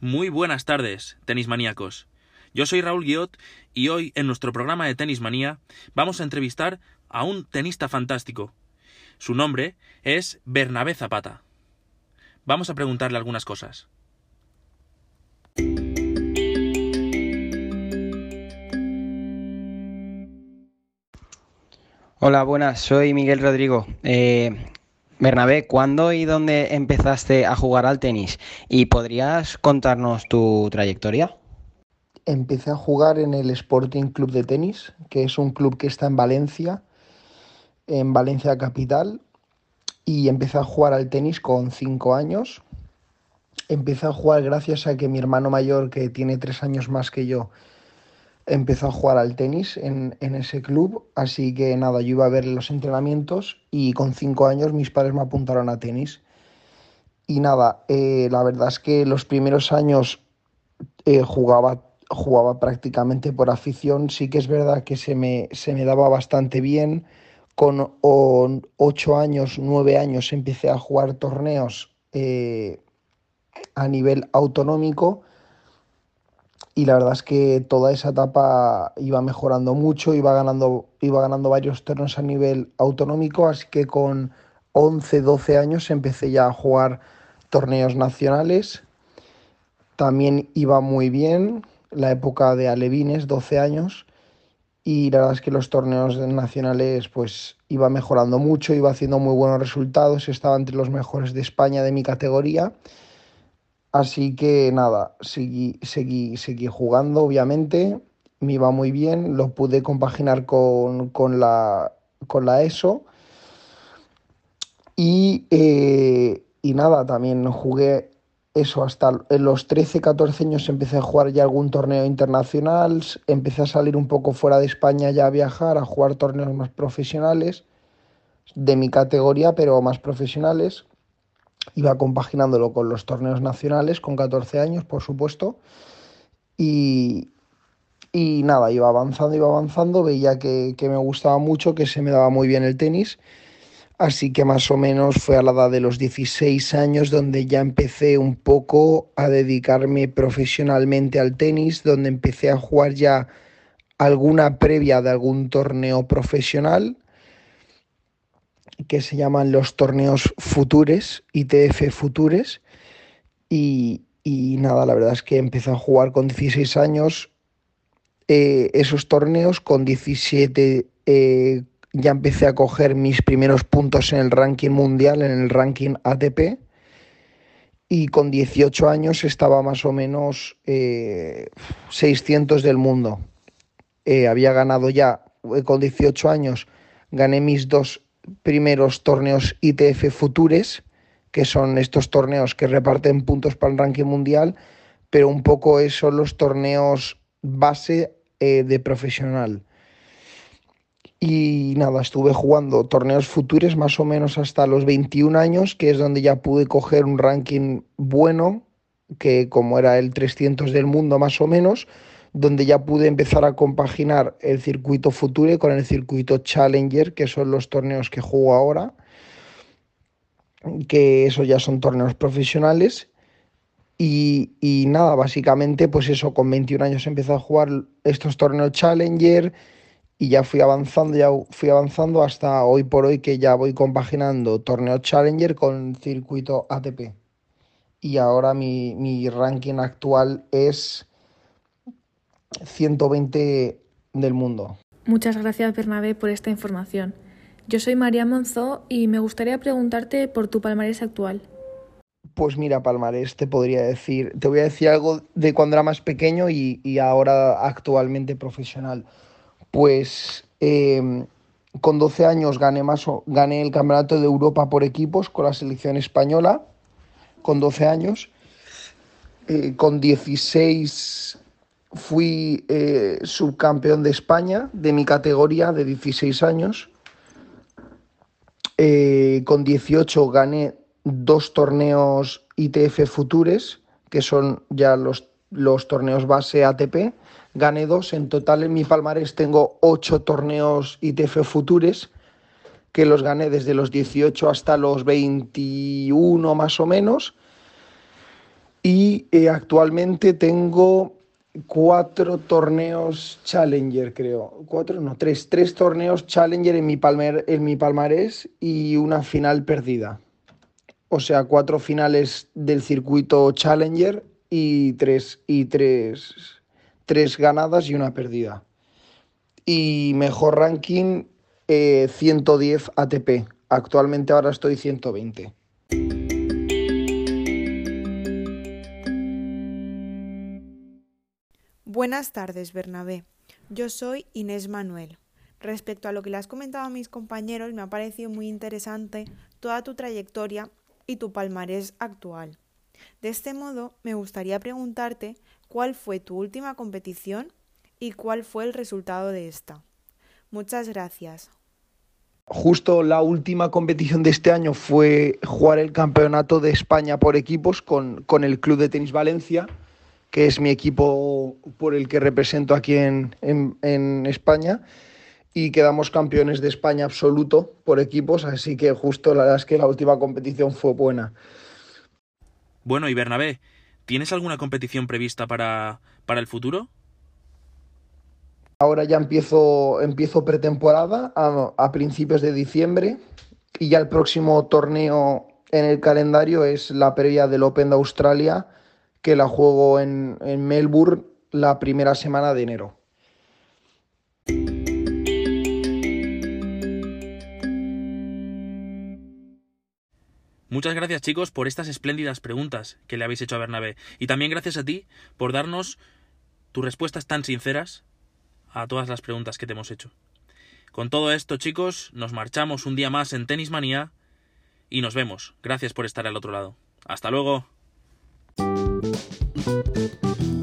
Muy buenas tardes, tenis maníacos. Yo soy Raúl Guiot y hoy en nuestro programa de Tenis Manía vamos a entrevistar a un tenista fantástico. Su nombre es Bernabé Zapata. Vamos a preguntarle algunas cosas. Hola, buenas, soy Miguel Rodrigo. Eh, Bernabé, ¿cuándo y dónde empezaste a jugar al tenis? ¿Y podrías contarnos tu trayectoria? Empecé a jugar en el Sporting Club de Tenis, que es un club que está en Valencia, en Valencia Capital, y empecé a jugar al tenis con cinco años. Empecé a jugar gracias a que mi hermano mayor, que tiene tres años más que yo, empezó a jugar al tenis en, ese club, así que nada, yo iba a ver los entrenamientos y con cinco años mis padres me apuntaron a tenis. Y nada, eh, la verdad es que los primeros años eh, jugaba, jugaba prácticamente por afición, sí que es verdad que se me, se me daba bastante bien. Con ocho años, nueve años empecé a jugar torneos eh, a nivel autonómico y la verdad es que toda esa etapa iba mejorando mucho, iba ganando, iba ganando varios torneos a nivel autonómico, así que con 11, 12 años empecé ya a jugar torneos nacionales. También iba muy bien la época de Alevines, 12 años, y la verdad es que los torneos nacionales pues iba mejorando mucho, iba haciendo muy buenos resultados, estaba entre los mejores de España de mi categoría Así que nada, seguí, seguí, seguí jugando, obviamente, me iba muy bien, lo pude compaginar con, la, con la ESO. Y, eh, y nada, también jugué eso hasta los 13, 14 años empecé a jugar ya algún torneo internacional, empecé a salir un poco fuera de España ya a viajar, a jugar torneos más profesionales, de mi categoría, pero más profesionales iba compaginándolo con los torneos nacionales, con 14 años, por supuesto, y, y nada, iba avanzando, iba avanzando, veía que, me gustaba mucho, que se me daba muy bien el tenis, así que más o menos fue a la edad de los 16 años donde ya empecé un poco a dedicarme profesionalmente al tenis, donde empecé a jugar ya alguna previa de algún torneo profesional que se llaman los torneos Futures, ITF Futures. Y, nada, la verdad es que empecé a jugar con 16 años eh, esos torneos, con 17 eh, ya empecé a coger mis primeros puntos en el ranking mundial, en el ranking ATP. Y con 18 años estaba más o menos 600 eh, del mundo. había ganado ya, con 18 años, gané mis dos primeros torneos ITF Futures, que son estos torneos que reparten puntos para el ranking mundial, pero un poco son los torneos base eh, de profesional. Y nada, estuve jugando torneos futures más o menos hasta los 21 años, que es donde ya pude coger un ranking bueno, que como era el 300 del mundo más o menos, donde ya pude empezar a compaginar el circuito Future con el circuito Challenger, que son los torneos que juego ahora, que esos ya son torneos profesionales. Y, y, nada, básicamente, pues eso, con 21 años empecé a jugar estos torneos Challenger y ya fui avanzando, ya fui avanzando hasta hoy por hoy que ya voy compaginando torneo Challenger con circuito ATP. Y ahora mi, mi ranking actual es 120 del mundo. Muchas gracias Bernabé por esta información. Yo soy María Monzó y me gustaría preguntarte por tu palmarés actual. Pues mira, palmarés, te podría decir, te voy a decir algo de cuando era más pequeño y, ahora actualmente profesional. Pues em, con 12 años gané, más, gané el Campeonato de Europa por equipos con la selección española, con 12 años. Eh, con 16 Fui eh, subcampeón de España de mi categoría de 16 años. Eh, con 18 gané dos torneos ITF Futures, que son ya los, los torneos base ATP. Gané dos. En total en mi palmarés tengo ocho torneos ITF Futures, que los gané desde los 18 hasta los 21 más o menos. Y eh, actualmente tengo cuatro torneos Challenger, creo. Cuatro, no, tres. Tres torneos Challenger en mi, palmer, en mi palmarés y una final perdida. O sea, cuatro finales del circuito Challenger y tres, y tres, tres ganadas y una perdida. Y mejor ranking 110 eh, ATP. Actualmente ahora estoy 120. Buenas tardes, Bernabé. Yo soy Inés Manuel. Respecto a lo que le has comentado a mis compañeros, me ha parecido muy interesante toda tu trayectoria y tu palmarés actual. De este modo, me gustaría preguntarte cuál fue tu última competición y cuál fue el resultado de esta. Muchas gracias. Justo la última competición de este año fue jugar el Campeonato de España por equipos con, el Club de Tenis Valencia, que es mi equipo por el que represento aquí en, en España y quedamos campeones de España absoluto por equipos, así que justo la verdad es que la última competición fue buena. Bueno, y Bernabé, ¿tienes alguna competición prevista para, para el futuro? Ahora ya empiezo, empiezo pretemporada a, principios de diciembre y ya el próximo torneo en el calendario es la previa del Open de Australia, que la juego en, en Melbourne la primera semana de enero. Muchas gracias chicos por estas espléndidas preguntas que le habéis hecho a Bernabé. Y también gracias a ti por darnos tus respuestas tan sinceras a todas las preguntas que te hemos hecho. Con todo esto, chicos, nos marchamos un día más en Tenis Manía y nos vemos. Gracias por estar al otro lado. Hasta luego. Thank you.